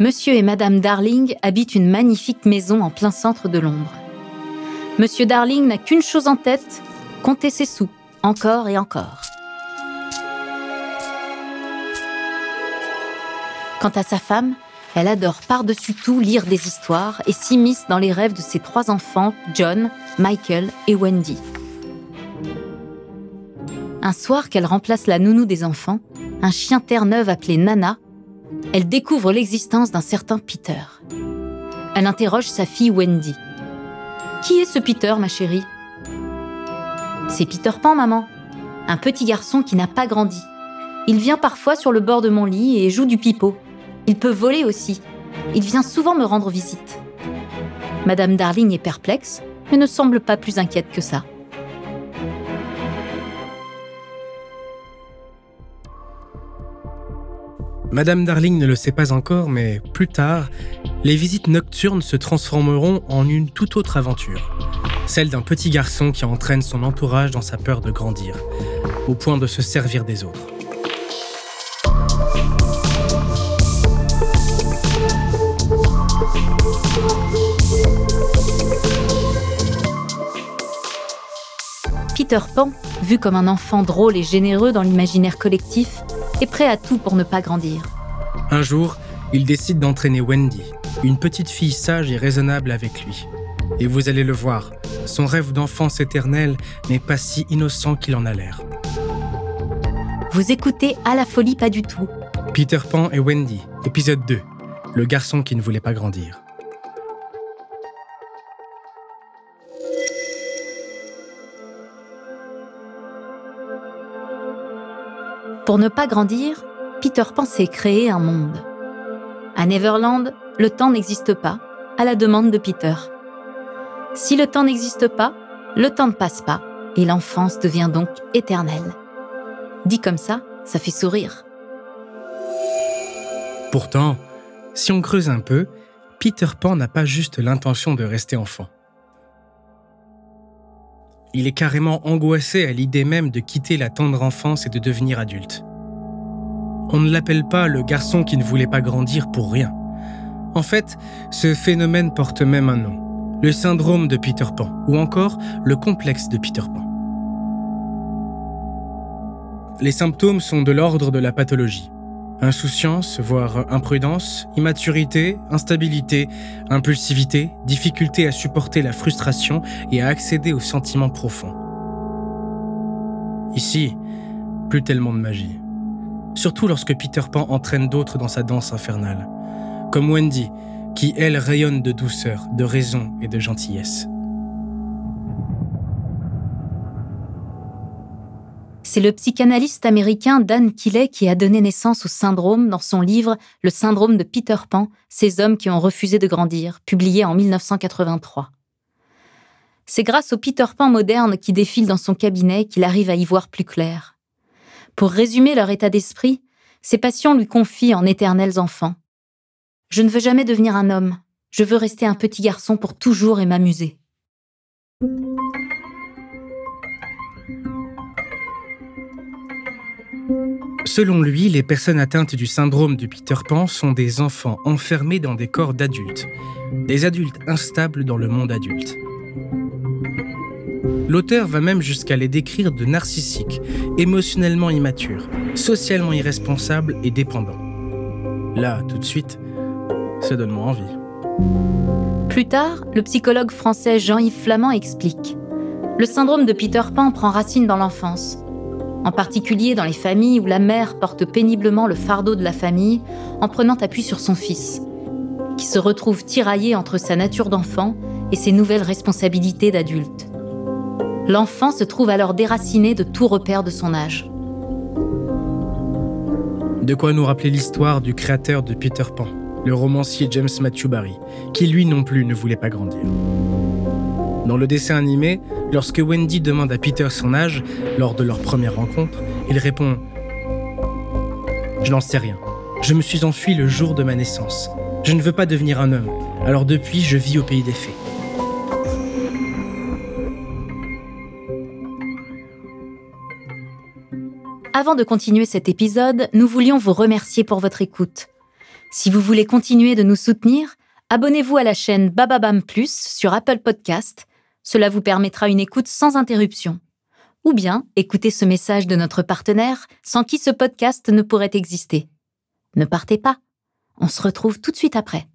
Monsieur et Madame Darling habitent une magnifique maison en plein centre de l'ombre. Monsieur Darling n'a qu'une chose en tête, compter ses sous, encore et encore. Quant à sa femme, elle adore par-dessus tout lire des histoires et s'immisce dans les rêves de ses trois enfants, John, Michael et Wendy. Un soir qu'elle remplace la nounou des enfants, un chien terre-neuve appelé Nana, elle découvre l'existence d'un certain Peter. Elle interroge sa fille Wendy. Qui est ce Peter, ma chérie? C'est Peter Pan, maman. Un petit garçon qui n'a pas grandi. Il vient parfois sur le bord de mon lit et joue du pipeau. Il peut voler aussi. Il vient souvent me rendre visite. Madame Darling est perplexe, mais ne semble pas plus inquiète que ça. Madame Darling ne le sait pas encore, mais plus tard, les visites nocturnes se transformeront en une toute autre aventure. Celle d'un petit garçon qui entraîne son entourage dans sa peur de grandir, au point de se servir des autres. Peter Pan, vu comme un enfant drôle et généreux dans l'imaginaire collectif, est prêt à tout pour ne pas grandir. Un jour, il décide d'entraîner Wendy, une petite fille sage et raisonnable avec lui. Et vous allez le voir, son rêve d'enfance éternelle n'est pas si innocent qu'il en a l'air. Vous écoutez À la folie pas du tout. Peter Pan et Wendy, épisode 2. Le garçon qui ne voulait pas grandir. Pour ne pas grandir, Peter Pan s'est créé un monde. À Neverland, le temps n'existe pas, à la demande de Peter. Si le temps n'existe pas, le temps ne passe pas, et l'enfance devient donc éternelle. Dit comme ça, ça fait sourire. Pourtant, si on creuse un peu, Peter Pan n'a pas juste l'intention de rester enfant. Il est carrément angoissé à l'idée même de quitter la tendre enfance et de devenir adulte. On ne l'appelle pas le garçon qui ne voulait pas grandir pour rien. En fait, ce phénomène porte même un nom, le syndrome de Peter Pan, ou encore le complexe de Peter Pan. Les symptômes sont de l'ordre de la pathologie. Insouciance, voire imprudence, immaturité, instabilité, impulsivité, difficulté à supporter la frustration et à accéder aux sentiments profonds. Ici, plus tellement de magie. Surtout lorsque Peter Pan entraîne d'autres dans sa danse infernale, comme Wendy, qui elle rayonne de douceur, de raison et de gentillesse. C'est le psychanalyste américain Dan Kiley qui a donné naissance au syndrome dans son livre Le syndrome de Peter Pan, ces hommes qui ont refusé de grandir, publié en 1983. C'est grâce au Peter Pan moderne qui défile dans son cabinet qu'il arrive à y voir plus clair. Pour résumer leur état d'esprit, ses passions lui confient en éternels enfants. Je ne veux jamais devenir un homme, je veux rester un petit garçon pour toujours et m'amuser. Selon lui, les personnes atteintes du syndrome de Peter Pan sont des enfants enfermés dans des corps d'adultes, des adultes instables dans le monde adulte. L'auteur va même jusqu'à les décrire de narcissiques, émotionnellement immatures, socialement irresponsables et dépendants. Là, tout de suite, ça donne moi envie. Plus tard, le psychologue français Jean-Yves Flamand explique Le syndrome de Peter Pan prend racine dans l'enfance en particulier dans les familles où la mère porte péniblement le fardeau de la famille en prenant appui sur son fils, qui se retrouve tiraillé entre sa nature d'enfant et ses nouvelles responsabilités d'adulte. L'enfant se trouve alors déraciné de tout repère de son âge. De quoi nous rappeler l'histoire du créateur de Peter Pan, le romancier James Matthew Barry, qui lui non plus ne voulait pas grandir. Dans le dessin animé, lorsque Wendy demande à Peter son âge lors de leur première rencontre, il répond ⁇ Je n'en sais rien. Je me suis enfui le jour de ma naissance. Je ne veux pas devenir un homme. Alors depuis, je vis au pays des fées. Avant de continuer cet épisode, nous voulions vous remercier pour votre écoute. Si vous voulez continuer de nous soutenir, abonnez-vous à la chaîne Bababam Plus sur Apple Podcast. Cela vous permettra une écoute sans interruption. Ou bien écoutez ce message de notre partenaire sans qui ce podcast ne pourrait exister. Ne partez pas. On se retrouve tout de suite après.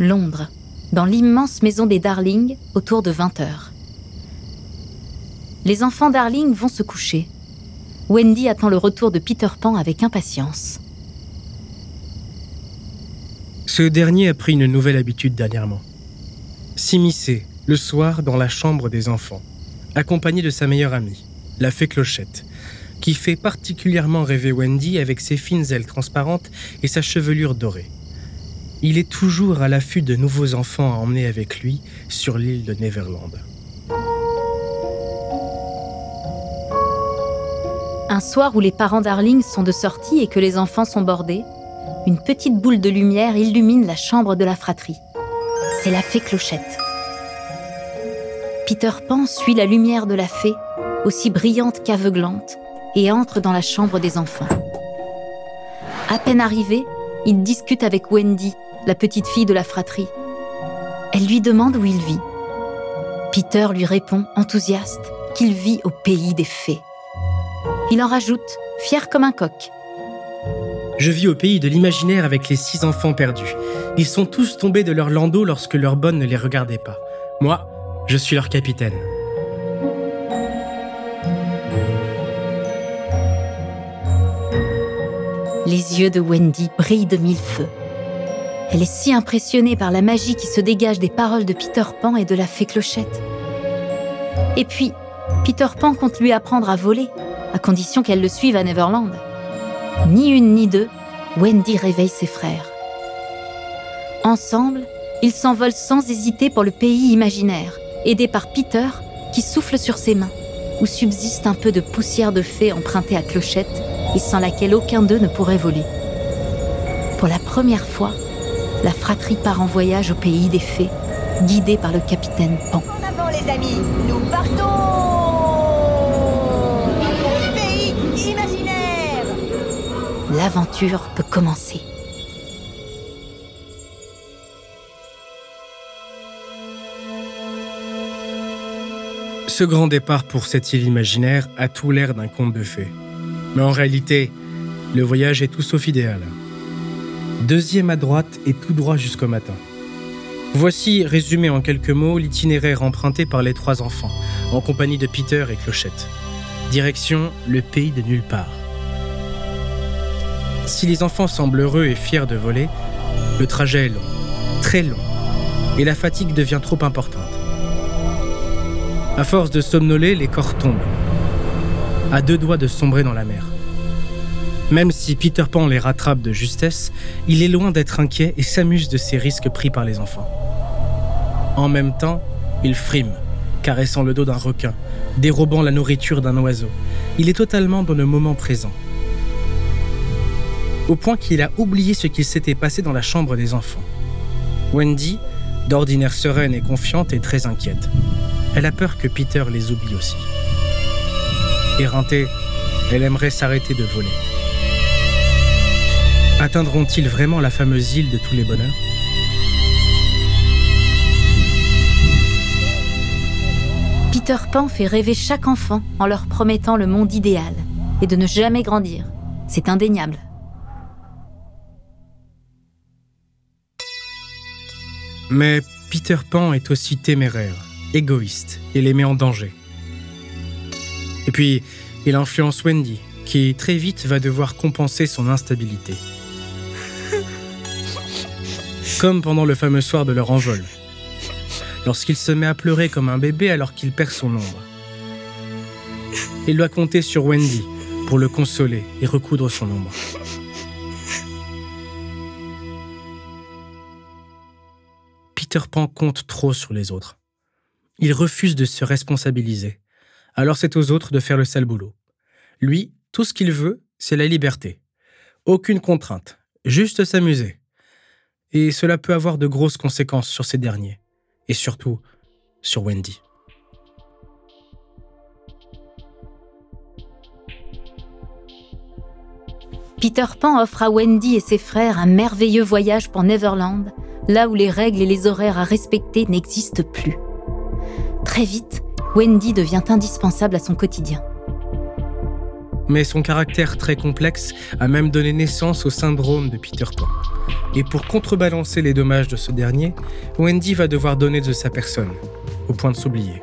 Londres, dans l'immense maison des Darling, autour de 20 heures. Les enfants Darling vont se coucher. Wendy attend le retour de Peter Pan avec impatience. Ce dernier a pris une nouvelle habitude dernièrement. S'immiscer, le soir, dans la chambre des enfants, accompagné de sa meilleure amie, la fée Clochette, qui fait particulièrement rêver Wendy avec ses fines ailes transparentes et sa chevelure dorée. Il est toujours à l'affût de nouveaux enfants à emmener avec lui sur l'île de Neverland. Un soir où les parents Darling sont de sortie et que les enfants sont bordés, une petite boule de lumière illumine la chambre de la fratrie. C'est la fée Clochette. Peter Pan suit la lumière de la fée, aussi brillante qu'aveuglante, et entre dans la chambre des enfants. À peine arrivé, il discute avec Wendy, la petite fille de la fratrie. Elle lui demande où il vit. Peter lui répond, enthousiaste, qu'il vit au pays des fées. Il en rajoute, fier comme un coq. Je vis au pays de l'imaginaire avec les six enfants perdus. Ils sont tous tombés de leur landau lorsque leur bonne ne les regardait pas. Moi, je suis leur capitaine. Les yeux de Wendy brillent de mille feux. Elle est si impressionnée par la magie qui se dégage des paroles de Peter Pan et de la fée Clochette. Et puis, Peter Pan compte lui apprendre à voler, à condition qu'elle le suive à Neverland. Ni une ni deux, Wendy réveille ses frères. Ensemble, ils s'envolent sans hésiter pour le pays imaginaire, aidés par Peter qui souffle sur ses mains, où subsiste un peu de poussière de fée empruntée à Clochette et sans laquelle aucun d'eux ne pourrait voler. Pour la première fois, la fratrie part en voyage au pays des fées, guidée par le capitaine Pan. L'aventure peut commencer. Ce grand départ pour cette île imaginaire a tout l'air d'un conte de fées. Mais en réalité, le voyage est tout sauf idéal. Deuxième à droite et tout droit jusqu'au matin. Voici, résumé en quelques mots, l'itinéraire emprunté par les trois enfants, en compagnie de Peter et Clochette. Direction le pays de nulle part. Si les enfants semblent heureux et fiers de voler, le trajet est long, très long, et la fatigue devient trop importante. À force de somnoler, les corps tombent, à deux doigts de sombrer dans la mer. Même si Peter Pan les rattrape de justesse, il est loin d'être inquiet et s'amuse de ces risques pris par les enfants. En même temps, il frime, caressant le dos d'un requin, dérobant la nourriture d'un oiseau. Il est totalement dans le moment présent. Au point qu'il a oublié ce qu'il s'était passé dans la chambre des enfants. Wendy, d'ordinaire sereine et confiante, est très inquiète. Elle a peur que Peter les oublie aussi. Éreintée, elle aimerait s'arrêter de voler. Atteindront-ils vraiment la fameuse île de tous les bonheurs? Peter Pan fait rêver chaque enfant en leur promettant le monde idéal et de ne jamais grandir. C'est indéniable. Mais Peter Pan est aussi téméraire, égoïste et les met en danger. Et puis, il influence Wendy, qui très vite va devoir compenser son instabilité. Comme pendant le fameux soir de leur envol, lorsqu'il se met à pleurer comme un bébé alors qu'il perd son ombre. Il doit compter sur Wendy pour le consoler et recoudre son ombre. Peter Pan compte trop sur les autres. Il refuse de se responsabiliser. Alors c'est aux autres de faire le sale boulot. Lui, tout ce qu'il veut, c'est la liberté. Aucune contrainte, juste s'amuser. Et cela peut avoir de grosses conséquences sur ces derniers. Et surtout, sur Wendy. Peter Pan offre à Wendy et ses frères un merveilleux voyage pour Neverland là où les règles et les horaires à respecter n'existent plus. Très vite, Wendy devient indispensable à son quotidien. Mais son caractère très complexe a même donné naissance au syndrome de Peter Pan. Et pour contrebalancer les dommages de ce dernier, Wendy va devoir donner de sa personne, au point de s'oublier.